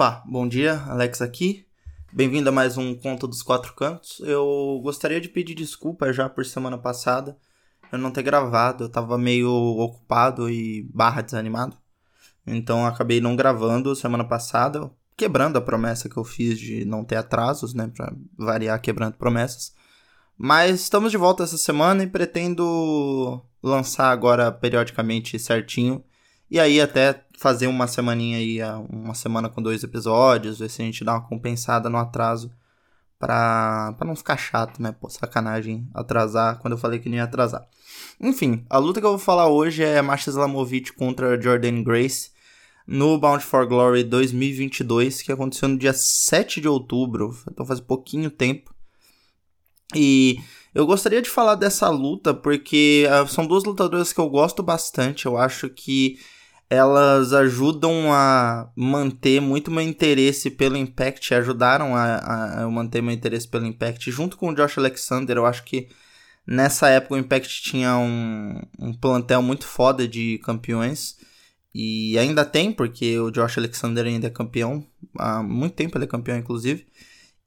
Opa, bom dia, Alex aqui. Bem-vindo a mais um Conto dos Quatro Cantos. Eu gostaria de pedir desculpa já por semana passada eu não ter gravado, eu tava meio ocupado e barra desanimado. Então acabei não gravando semana passada, quebrando a promessa que eu fiz de não ter atrasos, né, para variar quebrando promessas. Mas estamos de volta essa semana e pretendo lançar agora periodicamente certinho. E aí até fazer uma semaninha aí, uma semana com dois episódios, ver se a gente dá uma compensada no atraso pra, pra não ficar chato, né? Pô, sacanagem atrasar quando eu falei que não ia atrasar. Enfim, a luta que eu vou falar hoje é Masha Islamovic contra Jordan Grace no Bound for Glory 2022, que aconteceu no dia 7 de outubro, então faz pouquinho tempo. E eu gostaria de falar dessa luta porque uh, são duas lutadoras que eu gosto bastante. Eu acho que elas ajudam a manter muito meu interesse pelo Impact, ajudaram a, a manter meu interesse pelo Impact, junto com o Josh Alexander. Eu acho que nessa época o Impact tinha um, um plantel muito foda de campeões. E ainda tem, porque o Josh Alexander ainda é campeão. Há muito tempo ele é campeão, inclusive.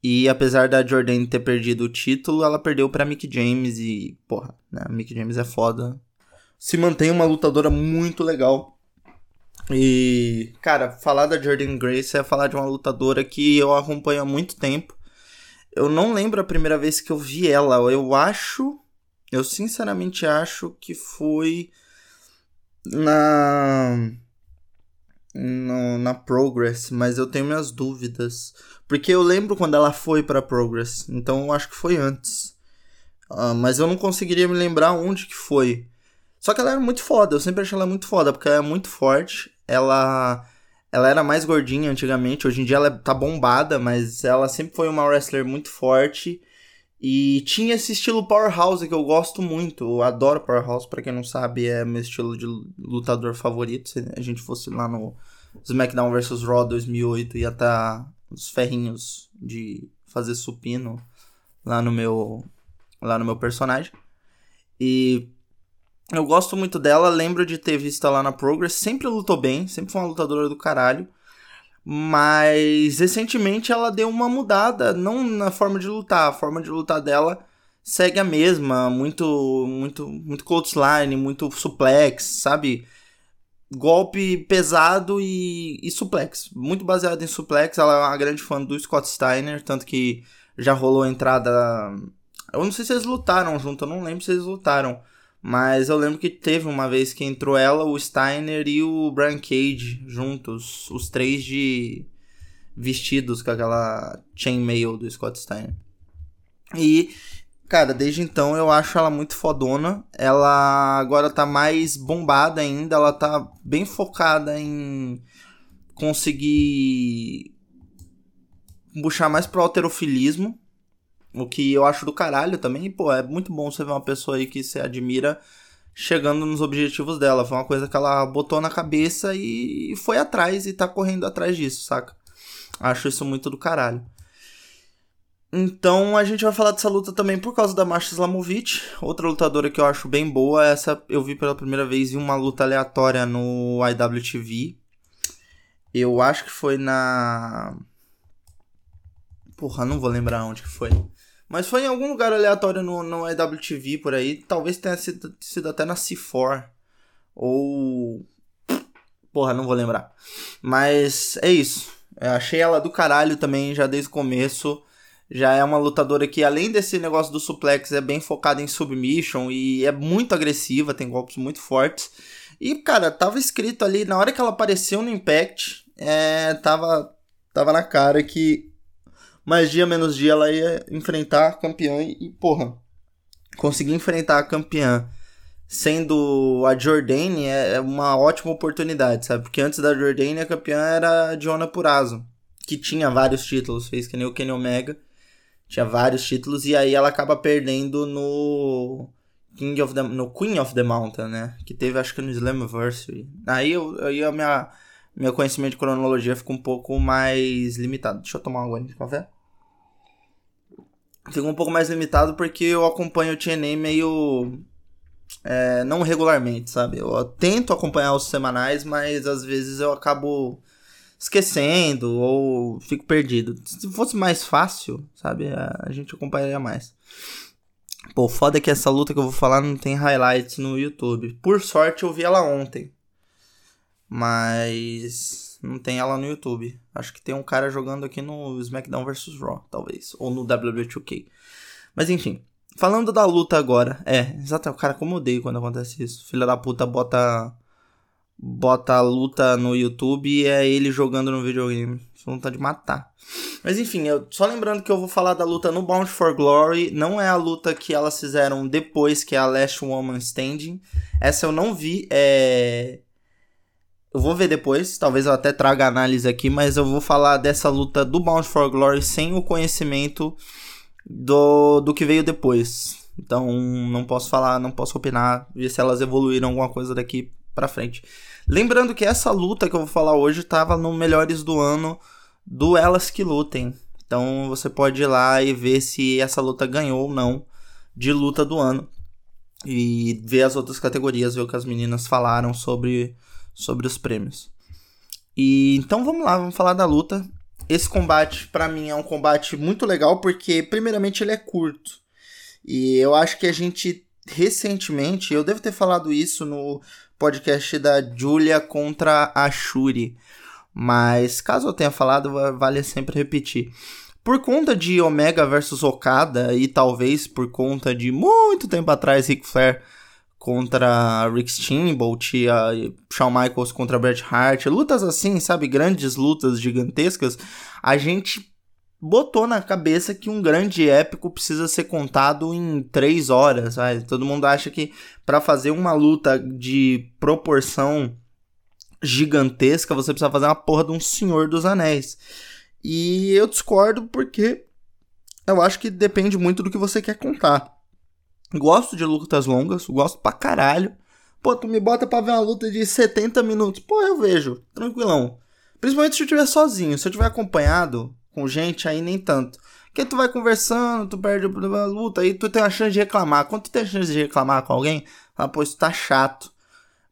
E apesar da Jordan ter perdido o título, ela perdeu pra Mick James. E, porra, né? Mick James é foda. Se mantém uma lutadora muito legal e, cara, falar da Jordan Grace é falar de uma lutadora que eu acompanho há muito tempo. Eu não lembro a primeira vez que eu vi ela. Eu acho. Eu sinceramente acho que foi na. No, na Progress, mas eu tenho minhas dúvidas. Porque eu lembro quando ela foi pra Progress, então eu acho que foi antes. Uh, mas eu não conseguiria me lembrar onde que foi. Só que ela era muito foda, eu sempre achei ela muito foda, porque ela é muito forte ela ela era mais gordinha antigamente, hoje em dia ela tá bombada, mas ela sempre foi uma wrestler muito forte e tinha esse estilo powerhouse que eu gosto muito. Eu adoro powerhouse, para quem não sabe, é meu estilo de lutador favorito. Se a gente fosse lá no SmackDown vs Raw 2008, ia estar tá os ferrinhos de fazer supino lá no meu lá no meu personagem. E eu gosto muito dela, lembro de ter visto ela na Progress, sempre lutou bem, sempre foi uma lutadora do caralho. Mas recentemente ela deu uma mudada, não na forma de lutar, a forma de lutar dela segue a mesma, muito muito muito clothesline, muito suplex, sabe? Golpe pesado e, e suplex, muito baseado em suplex. Ela é uma grande fã do Scott Steiner, tanto que já rolou a entrada. Eu não sei se eles lutaram junto, eu não lembro se eles lutaram mas eu lembro que teve uma vez que entrou ela, o Steiner e o Brian Cage juntos, os três de vestidos com aquela chainmail do Scott Steiner. E, cara, desde então eu acho ela muito fodona. Ela agora tá mais bombada ainda, ela tá bem focada em conseguir puxar mais pro alterofilismo o que eu acho do caralho também, pô, é muito bom você ver uma pessoa aí que você admira chegando nos objetivos dela. Foi uma coisa que ela botou na cabeça e foi atrás e tá correndo atrás disso, saca? Acho isso muito do caralho. Então a gente vai falar dessa luta também por causa da Masha Slamovic, outra lutadora que eu acho bem boa. Essa eu vi pela primeira vez em uma luta aleatória no IWTV. Eu acho que foi na. Porra, não vou lembrar onde que foi. Mas foi em algum lugar aleatório no, no EWTV por aí. Talvez tenha sido, sido até na C4. Ou. Porra, não vou lembrar. Mas é isso. Eu achei ela do caralho também, já desde o começo. Já é uma lutadora que, além desse negócio do suplex, é bem focada em submission e é muito agressiva, tem golpes muito fortes. E, cara, tava escrito ali, na hora que ela apareceu no Impact, é, tava, tava na cara que mais dia menos dia ela ia enfrentar a campeã e, porra, conseguir enfrentar a campeã sendo a Jordane é, é uma ótima oportunidade, sabe? Porque antes da Jordane a campeã era a Diona Purazo, que tinha vários títulos, fez que nem o Kenny Omega, tinha vários títulos e aí ela acaba perdendo no King of the, no Queen of the Mountain, né? Que teve acho que no Slammiversary. Aí eu, aí a minha meu conhecimento de cronologia fica um pouco mais limitado. Deixa eu tomar uma água de café. Fica um pouco mais limitado porque eu acompanho o TNA meio. É, não regularmente, sabe? Eu tento acompanhar os semanais, mas às vezes eu acabo esquecendo ou fico perdido. Se fosse mais fácil, sabe, a gente acompanharia mais. Pô, foda que essa luta que eu vou falar não tem highlights no YouTube. Por sorte eu vi ela ontem. Mas não tem ela no YouTube. Acho que tem um cara jogando aqui no SmackDown vs Raw, talvez, ou no WWE2K. Mas enfim, falando da luta agora. É, exato, o cara como odeio quando acontece isso. Filha da puta bota bota a luta no YouTube e é ele jogando no videogame. Isso não tá de matar. Mas enfim, eu, só lembrando que eu vou falar da luta no Bound for Glory. Não é a luta que elas fizeram depois, que é a Last Woman Standing. Essa eu não vi. É... Eu vou ver depois, talvez eu até traga análise aqui, mas eu vou falar dessa luta do Bound for Glory sem o conhecimento do, do que veio depois. Então não posso falar, não posso opinar, ver se elas evoluíram alguma coisa daqui pra frente. Lembrando que essa luta que eu vou falar hoje estava no Melhores do Ano do Elas Que Lutem. Então você pode ir lá e ver se essa luta ganhou ou não de luta do ano. E ver as outras categorias, ver o que as meninas falaram sobre, sobre os prêmios. E então vamos lá, vamos falar da luta. Esse combate para mim é um combate muito legal porque primeiramente ele é curto. E eu acho que a gente recentemente, eu devo ter falado isso no podcast da Julia contra a Shuri. Mas caso eu tenha falado, vale sempre repetir. Por conta de Omega versus Okada e talvez por conta de muito tempo atrás Ric Flair contra Rick Steamboat, a Shawn Michaels contra Bret Hart, lutas assim, sabe, grandes lutas gigantescas, a gente botou na cabeça que um grande épico precisa ser contado em três horas. Sabe? Todo mundo acha que para fazer uma luta de proporção gigantesca você precisa fazer uma porra de um Senhor dos Anéis. E eu discordo porque eu acho que depende muito do que você quer contar. Gosto de lutas longas, gosto pra caralho. Pô, tu me bota pra ver uma luta de 70 minutos. Pô, eu vejo, tranquilão. Principalmente se eu estiver sozinho. Se eu estiver acompanhado, com gente, aí nem tanto. Porque tu vai conversando, tu perde a luta, aí tu tem a chance de reclamar. Quando tu tem a chance de reclamar com alguém, fala, pô, isso tá chato.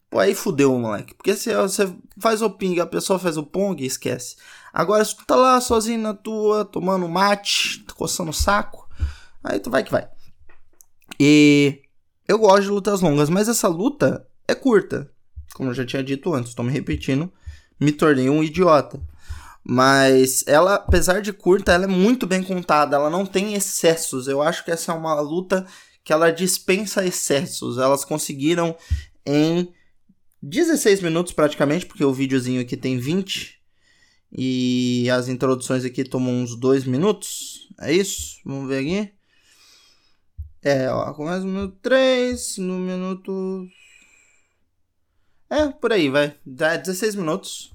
Pô, aí fudeu, moleque. Porque se você faz o ping, a pessoa faz o pong, esquece. Agora, se tu tá lá sozinho na tua, tomando mate, coçando o saco, aí tu vai que vai. E eu gosto de lutas longas, mas essa luta é curta. Como eu já tinha dito antes, tô me repetindo, me tornei um idiota. Mas ela, apesar de curta, ela é muito bem contada, ela não tem excessos. Eu acho que essa é uma luta que ela dispensa excessos. Elas conseguiram em 16 minutos praticamente, porque o videozinho aqui tem 20 e as introduções aqui tomam uns 2 minutos. É isso? Vamos ver aqui. É, ó, começa no minuto 3, no minuto. É, por aí, vai. Dá 16 minutos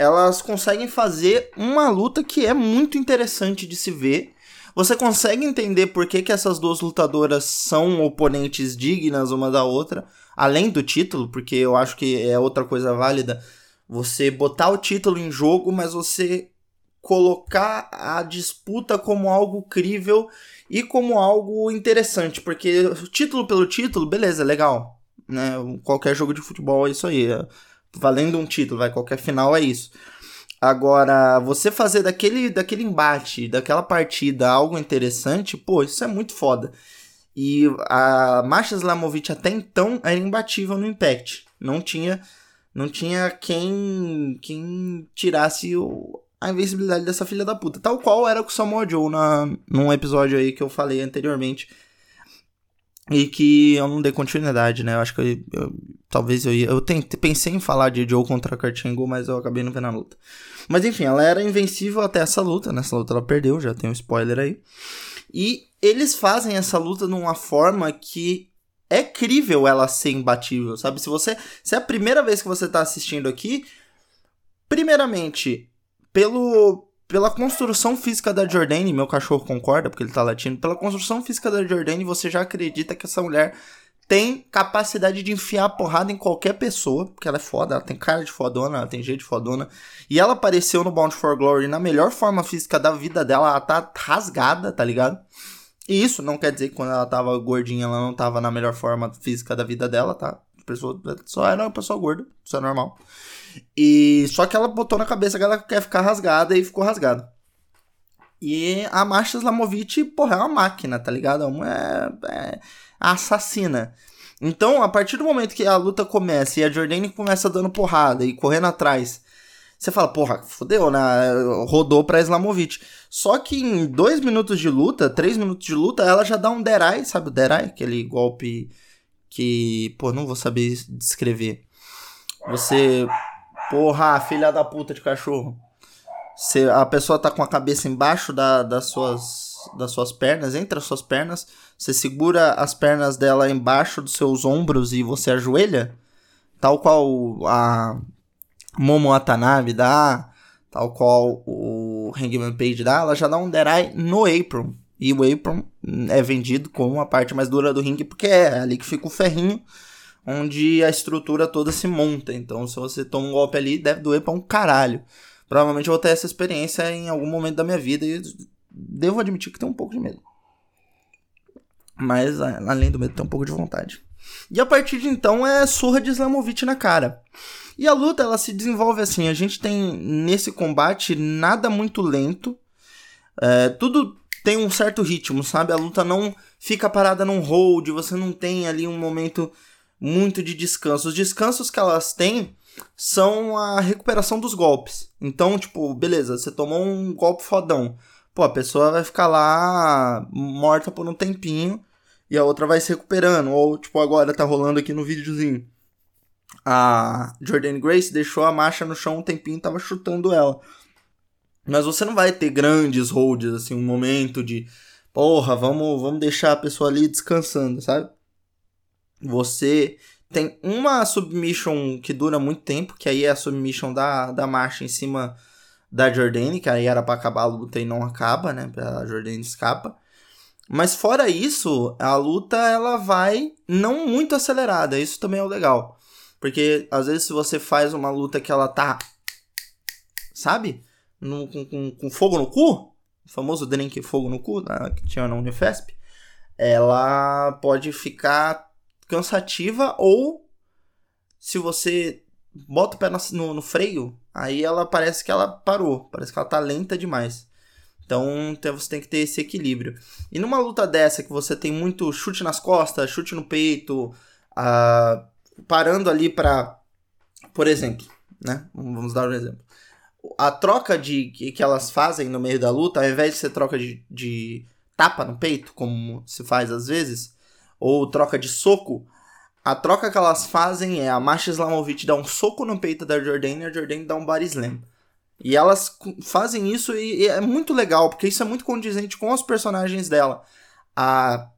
elas conseguem fazer uma luta que é muito interessante de se ver. Você consegue entender por que, que essas duas lutadoras são oponentes dignas uma da outra, além do título, porque eu acho que é outra coisa válida. Você botar o título em jogo, mas você colocar a disputa como algo crível e como algo interessante, porque título pelo título, beleza, legal, né? Qualquer jogo de futebol é isso aí. É valendo um título, vai, qualquer final é isso. Agora, você fazer daquele, daquele embate, daquela partida algo interessante, pô, isso é muito foda. E a Masha Slamovic até então era imbatível no Impact. Não tinha não tinha quem quem tirasse o, a invencibilidade dessa filha da puta. Tal qual era com o Samoa Joe na, num episódio aí que eu falei anteriormente e que eu não dei continuidade, né? Eu acho que eu, eu talvez eu ia. Eu tentei, pensei em falar de Joe contra Kurt Angle, mas eu acabei não vendo a luta. Mas enfim, ela era invencível até essa luta. Nessa luta ela perdeu, já tem um spoiler aí. E eles fazem essa luta de uma forma que é crível ela ser imbatível, sabe? Se você. Se é a primeira vez que você tá assistindo aqui, primeiramente, pelo pela construção física da Jordane, meu cachorro concorda porque ele tá latindo, pela construção física da Jordane, você já acredita que essa mulher tem capacidade de enfiar a porrada em qualquer pessoa, porque ela é foda, ela tem cara de fodona, ela tem jeito de fodona. E ela apareceu no Bound for Glory na melhor forma física da vida dela, ela tá rasgada, tá ligado? E isso não quer dizer que quando ela tava gordinha, ela não tava na melhor forma física da vida dela, tá? Pessoa só era uma pessoa gorda, isso é normal. E só que ela botou na cabeça que ela quer ficar rasgada e ficou rasgada. E a Marcia Slamovic, porra, é uma máquina, tá ligado? É, é assassina. Então, a partir do momento que a luta começa e a Jordane começa dando porrada e correndo atrás, você fala, porra, fodeu, né? Rodou pra Islamovic. Só que em dois minutos de luta, três minutos de luta, ela já dá um Derai, sabe o Derai? Aquele golpe que, pô, não vou saber descrever. Você, porra, filha da puta de cachorro. Você, a pessoa tá com a cabeça embaixo da, das, suas, das suas pernas, entre as suas pernas. Você segura as pernas dela embaixo dos seus ombros e você ajoelha. Tal qual a Momo Watanabe dá, tal qual o Hangman Page dá, ela já dá um Derai no apron. E o apron é vendido como a parte mais dura do ringue, porque é ali que fica o ferrinho, onde a estrutura toda se monta. Então, se você toma um golpe ali, deve doer pra um caralho. Provavelmente eu vou ter essa experiência em algum momento da minha vida e devo admitir que tenho um pouco de medo. Mas, além do medo, tenho um pouco de vontade. E a partir de então é surra de Islamovic na cara. E a luta ela se desenvolve assim. A gente tem nesse combate nada muito lento. É, tudo tem um certo ritmo, sabe? A luta não fica parada num hold, você não tem ali um momento muito de descanso. Os descansos que elas têm são a recuperação dos golpes. Então, tipo, beleza, você tomou um golpe fodão. Pô, a pessoa vai ficar lá morta por um tempinho e a outra vai se recuperando. Ou, tipo, agora tá rolando aqui no videozinho. A Jordan Grace deixou a marcha no chão um tempinho e tava chutando ela. Mas você não vai ter grandes holds, assim, um momento de porra, vamos, vamos deixar a pessoa ali descansando, sabe? Você tem uma submission que dura muito tempo, que aí é a submission da, da marcha em cima da Jordane, que aí era para acabar a luta e não acaba, né? A Jordane escapa. Mas fora isso, a luta ela vai não muito acelerada, isso também é o legal. Porque às vezes se você faz uma luta que ela tá sabe? No, com, com, com, fogo no cu, o famoso drink fogo no cu, né, que tinha na Unifesp, ela pode ficar cansativa ou se você bota o pé no, no, freio, aí ela parece que ela parou, parece que ela tá lenta demais. Então você tem que ter esse equilíbrio. E numa luta dessa que você tem muito chute nas costas, chute no peito, parando ali para, por exemplo, né? Vamos dar um exemplo a troca de que, elas fazem no meio da luta, ao invés de ser troca de, de tapa no peito, como se faz às vezes, ou troca de soco, a troca que elas fazem é a Masha Islamovic dá um soco no peito da Jordane e a Jordane dá um body slam. E elas fazem isso e, e é muito legal, porque isso é muito condizente com os personagens dela. A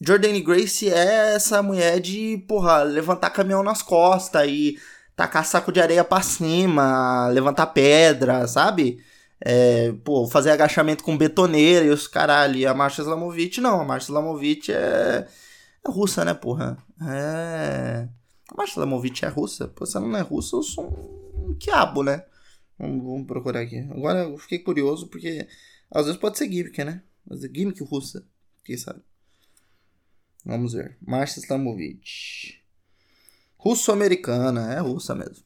Jordane Grace é essa mulher de, porra, levantar caminhão nas costas e tacar saco de areia pra cima, levantar pedra, sabe? É, pô, fazer agachamento com betoneira e os caralho. E a Marcia Slamovic, não. A Marcia Slamovic é, é russa, né, porra? É. A Marcia Slamovic é russa. Pô, se ela não é russa, eu sou um quiabo, né? Vamos, vamos, procurar aqui. Agora eu fiquei curioso porque às vezes pode ser gimmick, né? Mas é gimmick russa. Quem sabe? Vamos ver. Marcia Slamovic russo-americana, é russa mesmo.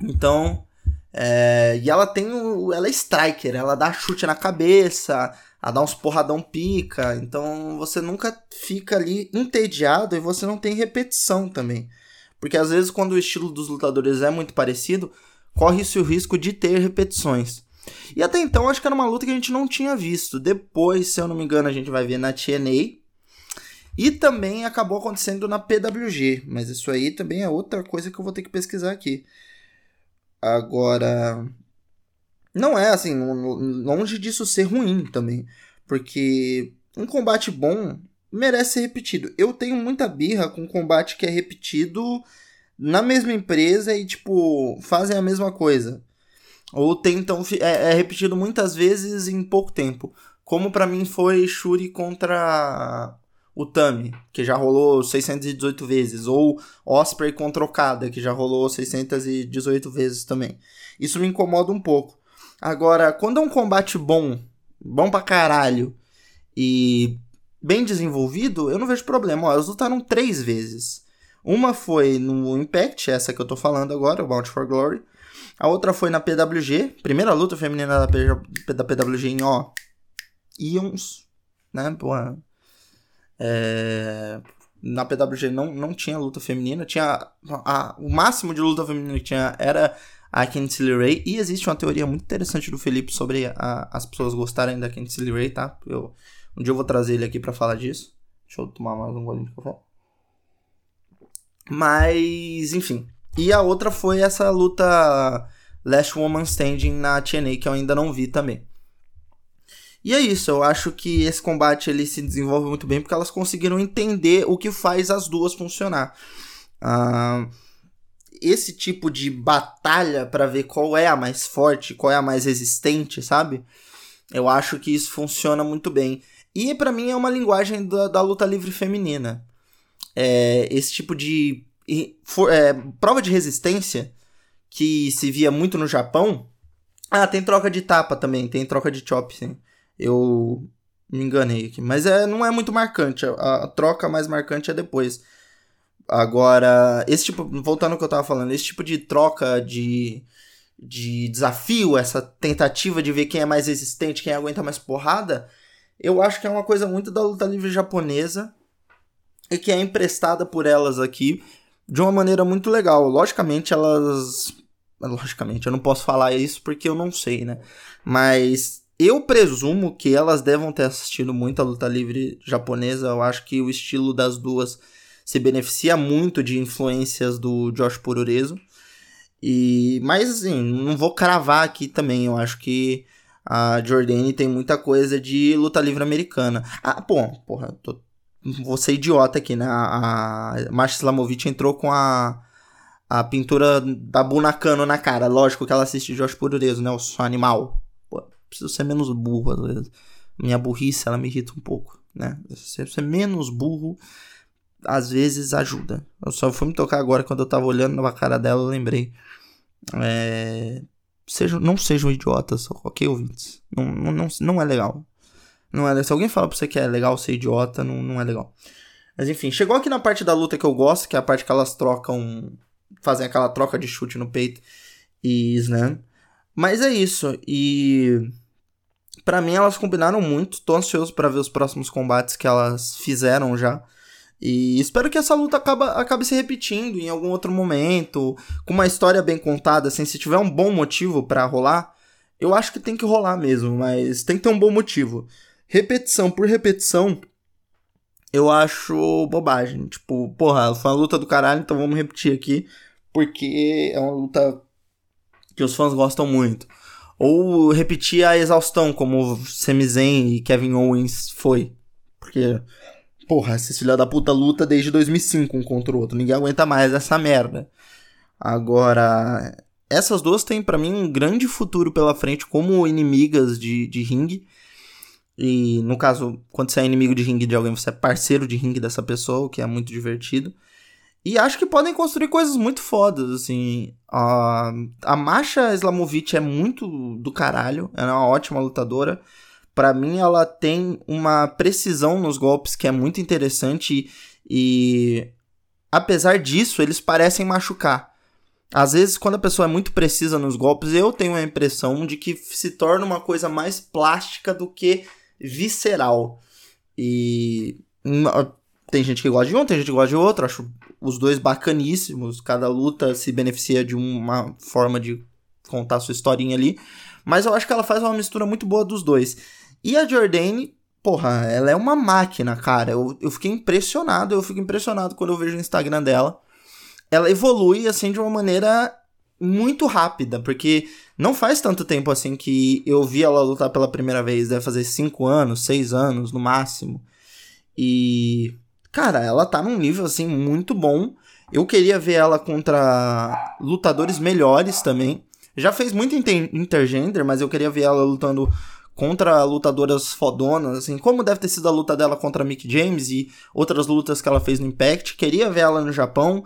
Então, é, e ela tem o, ela é striker, ela dá chute na cabeça, ela dá uns porradão pica, então você nunca fica ali entediado e você não tem repetição também. Porque às vezes quando o estilo dos lutadores é muito parecido, corre-se o risco de ter repetições. E até então acho que era uma luta que a gente não tinha visto. Depois, se eu não me engano, a gente vai ver na TNA, e também acabou acontecendo na PWG, mas isso aí também é outra coisa que eu vou ter que pesquisar aqui. Agora, não é assim, longe disso ser ruim também, porque um combate bom merece ser repetido. Eu tenho muita birra com combate que é repetido na mesma empresa e tipo fazem a mesma coisa. Ou tentam é, é repetido muitas vezes em pouco tempo, como para mim foi Shuri contra o Tami, que já rolou 618 vezes, ou Osprey contra Okada, que já rolou 618 vezes também. Isso me incomoda um pouco. Agora, quando é um combate bom, bom pra caralho, e bem desenvolvido, eu não vejo problema. Ó, eles lutaram três vezes. Uma foi no Impact, essa que eu tô falando agora, o Bound for Glory. A outra foi na PWG, primeira luta feminina da, da PWG em, ó, Ions, né, pô, é, na PWG não, não tinha luta feminina, tinha a, a, o máximo de luta feminina que tinha era a Kensley Ray, e existe uma teoria muito interessante do Felipe sobre a, as pessoas gostarem da Kensley Ray, tá? Eu, um dia eu vou trazer ele aqui para falar disso. Deixa eu tomar mais um golinho de café. Mas, enfim. E a outra foi essa luta Last Woman Standing na TNA, que eu ainda não vi também. E é isso, eu acho que esse combate ele se desenvolve muito bem porque elas conseguiram entender o que faz as duas funcionar. Uh, esse tipo de batalha para ver qual é a mais forte, qual é a mais resistente, sabe? Eu acho que isso funciona muito bem. E para mim é uma linguagem da, da luta livre feminina. É, esse tipo de for, é, prova de resistência que se via muito no Japão. Ah, tem troca de tapa também, tem troca de chop, sim. Eu me enganei aqui. Mas é, não é muito marcante. A, a troca mais marcante é depois. Agora, esse tipo. Voltando ao que eu tava falando, esse tipo de troca de, de desafio, essa tentativa de ver quem é mais resistente, quem aguenta mais porrada, eu acho que é uma coisa muito da luta livre japonesa e que é emprestada por elas aqui de uma maneira muito legal. Logicamente, elas. Logicamente, eu não posso falar isso porque eu não sei, né? Mas eu presumo que elas devam ter assistido muita luta livre japonesa. Eu acho que o estilo das duas se beneficia muito de influências do Josh Puroreso. E, mas assim, não vou cravar aqui também. Eu acho que a Jordane tem muita coisa de luta livre americana. Ah, pô, porra, tô, vou ser idiota aqui, né? A, a Masha Slamovic entrou com a, a pintura da Bunakano na cara. Lógico que ela assiste Josh Puroreso, né? O animal preciso ser menos burro às vezes. Minha burrice, ela me irrita um pouco, né? Ser, ser menos burro, às vezes ajuda. Eu só fui me tocar agora quando eu tava olhando na cara dela, eu lembrei. É... Não sejam idiotas, ok, ouvintes? Não, não, não, não é legal. Não é, se alguém fala pra você que é legal ser idiota, não, não é legal. Mas enfim, chegou aqui na parte da luta que eu gosto, que é a parte que elas trocam. Fazem aquela troca de chute no peito e slam. Mas é isso. E para mim elas combinaram muito. Tô ansioso para ver os próximos combates que elas fizeram já. E espero que essa luta acaba, acabe se repetindo em algum outro momento, com uma história bem contada, assim, se tiver um bom motivo para rolar, eu acho que tem que rolar mesmo, mas tem que ter um bom motivo. Repetição por repetição, eu acho bobagem. Tipo, porra, foi uma luta do caralho, então vamos repetir aqui, porque é uma luta que os fãs gostam muito. Ou repetir a exaustão, como Sami e Kevin Owens foi. Porque, porra, esses filha da puta luta desde 2005 um contra o outro. Ninguém aguenta mais essa merda. Agora, essas duas têm para mim um grande futuro pela frente como inimigas de, de ringue. E no caso, quando você é inimigo de ringue de alguém, você é parceiro de ringue dessa pessoa, o que é muito divertido. E acho que podem construir coisas muito fodas, assim. A, a Masha Islamovic é muito do caralho, ela é uma ótima lutadora. Para mim, ela tem uma precisão nos golpes que é muito interessante e, apesar disso, eles parecem machucar. Às vezes, quando a pessoa é muito precisa nos golpes, eu tenho a impressão de que se torna uma coisa mais plástica do que visceral. E tem gente que gosta de um, tem gente que gosta de outro. Acho os dois bacaníssimos. Cada luta se beneficia de uma forma de contar sua historinha ali. Mas eu acho que ela faz uma mistura muito boa dos dois. E a Jordane, porra, ela é uma máquina, cara. Eu, eu fiquei impressionado. Eu fico impressionado quando eu vejo o Instagram dela. Ela evolui, assim, de uma maneira muito rápida. Porque não faz tanto tempo, assim, que eu vi ela lutar pela primeira vez. Deve fazer 5 anos, 6 anos, no máximo. E Cara, ela tá num nível assim muito bom. Eu queria ver ela contra lutadores melhores também. Já fez muito inter intergender, mas eu queria ver ela lutando contra lutadoras fodonas, assim, como deve ter sido a luta dela contra Mick James e outras lutas que ela fez no Impact. Queria ver ela no Japão.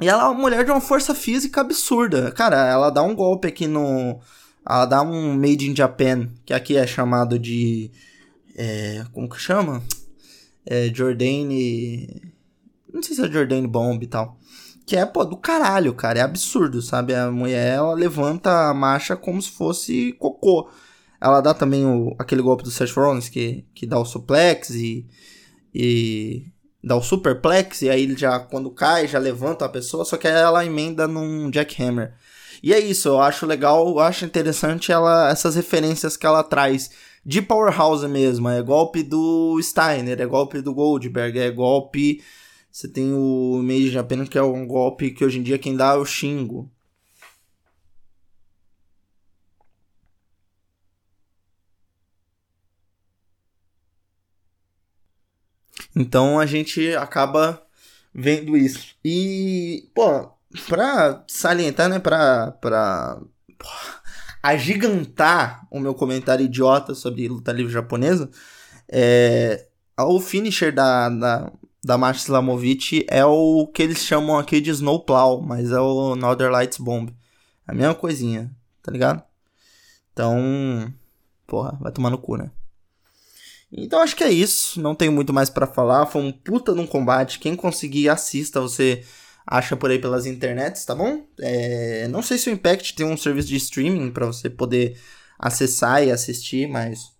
E ela é uma mulher de uma força física absurda. Cara, ela dá um golpe aqui no. Ela dá um Made in Japan, que aqui é chamado de. É, como que chama? É, Jordane. Não sei se é Jordane Bomb e tal. que é, pô, do caralho, cara. É absurdo, sabe? A mulher, ela levanta a marcha como se fosse cocô. Ela dá também o, aquele golpe do Seth Rollins que, que dá o suplex e, e dá o superplex. E aí ele já, quando cai, já levanta a pessoa. Só que aí ela emenda num jackhammer. E é isso, eu acho legal, eu acho interessante ela essas referências que ela traz de Powerhouse mesmo. É golpe do Steiner, é golpe do Goldberg, é golpe você tem o Mage Japan, que é um golpe que hoje em dia quem dá é o Shingo. Então a gente acaba vendo isso. E, pô, pra salientar, né, pra, pra pô, agigantar o meu comentário idiota sobre luta livre japonesa, é, o finisher da, da, da Marcia Slamovic é o que eles chamam aqui de Snowplow, mas é o Northern Lights Bomb. A mesma coisinha, tá ligado? Então, porra, vai tomar no cu, né? Então acho que é isso, não tenho muito mais para falar, foi um puta num combate, quem conseguir assista, você acha por aí pelas internets, tá bom? É, não sei se o Impact tem um serviço de streaming para você poder acessar e assistir, mas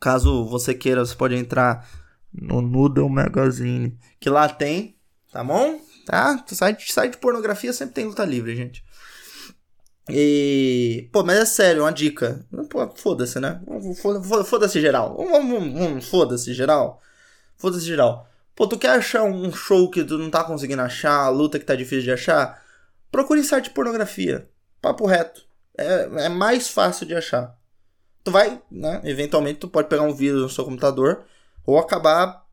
caso você queira, você pode entrar no Noodle Magazine. Que lá tem, tá bom? Tá? Site, site de pornografia sempre tem luta livre, gente. E. Pô, mas é sério, uma dica. Foda-se, né? Foda-se geral. Foda-se geral. Foda-se geral. Pô, tu quer achar um show que tu não tá conseguindo achar, a luta que tá difícil de achar? Procure site de pornografia. Papo reto. É, é mais fácil de achar. Tu vai, né? Eventualmente tu pode pegar um vídeo no seu computador ou acabar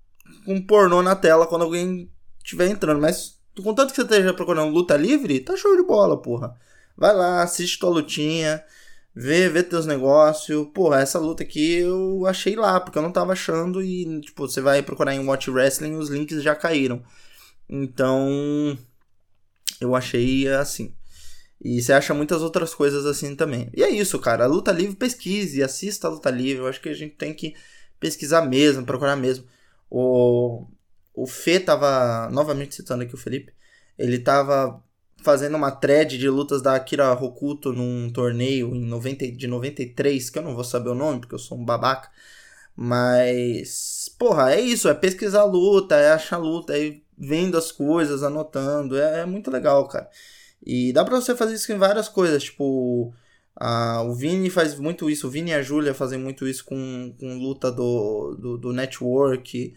com pornô na tela quando alguém estiver entrando. Mas contanto que você esteja procurando luta livre, tá show de bola, porra. Vai lá, assiste tua lutinha, vê, vê teus negócios. Porra, essa luta aqui eu achei lá, porque eu não tava achando e, tipo, você vai procurar em Watch Wrestling os links já caíram. Então, eu achei assim. E você acha muitas outras coisas assim também. E é isso, cara. A luta livre, pesquise, assista a luta livre. Eu acho que a gente tem que pesquisar mesmo, procurar mesmo. O, o Fê tava, novamente citando aqui o Felipe, ele tava fazendo uma thread de lutas da Akira Hokuto num torneio em 90, de 93, que eu não vou saber o nome, porque eu sou um babaca. Mas, porra, é isso, é pesquisar a luta, é achar a luta, é vendo as coisas, anotando, é, é muito legal, cara. E dá pra você fazer isso em várias coisas, tipo, ah, o Vini faz muito isso, o Vini e a Júlia fazem muito isso com, com luta do, do, do network.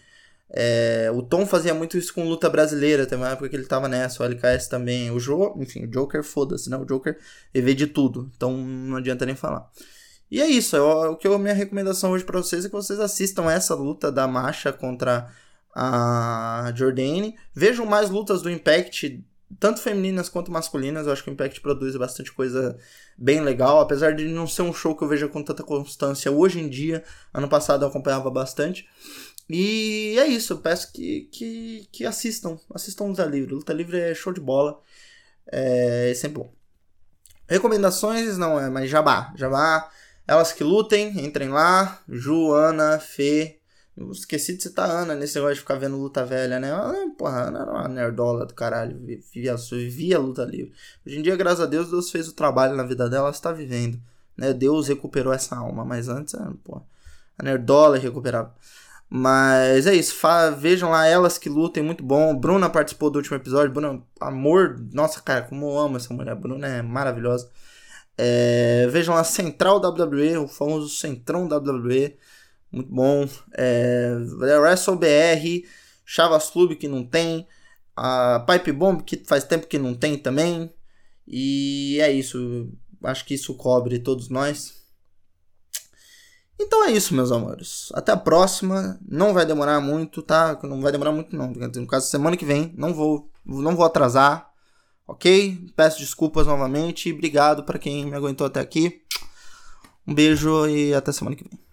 É, o Tom fazia muito isso com luta brasileira, tem uma época que ele tava nessa, o LKS também. O Jo, enfim, o Joker, foda-se, né? O Joker vê de tudo, então não adianta nem falar. E é isso, eu, o que a minha recomendação hoje para vocês é que vocês assistam essa luta da Marcha contra a Jordane. Vejam mais lutas do Impact tanto femininas quanto masculinas, eu acho que o Impact produz bastante coisa bem legal, apesar de não ser um show que eu veja com tanta constância hoje em dia. Ano passado eu acompanhava bastante. E é isso, eu peço que, que, que assistam, assistam Luta Livre. Luta Livre é show de bola, é, é sempre bom. Recomendações não é, mas jabá. Jabá, elas que lutem, entrem lá. Ju, Ana, Fê, eu esqueci de citar a Ana nesse negócio de ficar vendo luta velha, né? Ah, porra, Ana era uma nerdola do caralho, vivia, vivia luta livre. Hoje em dia, graças a Deus, Deus fez o trabalho na vida dela, ela está vivendo. Né? Deus recuperou essa alma, mas antes, ah, porra, a nerdola recuperava. Mas é isso, vejam lá elas que lutem, muito bom. Bruna participou do último episódio, Bruna, amor, nossa cara, como eu amo essa mulher, Bruna é maravilhosa. É, vejam lá Central WWE, o famoso Centrão WWE muito bom. É, WrestleBR, Chavas Club que não tem, a Pipe Bomb que faz tempo que não tem também. E é isso. Acho que isso cobre todos nós. Então é isso, meus amores. Até a próxima. Não vai demorar muito, tá? Não vai demorar muito, não. No caso, semana que vem. Não vou, não vou atrasar. Ok? Peço desculpas novamente. Obrigado para quem me aguentou até aqui. Um beijo e até semana que vem.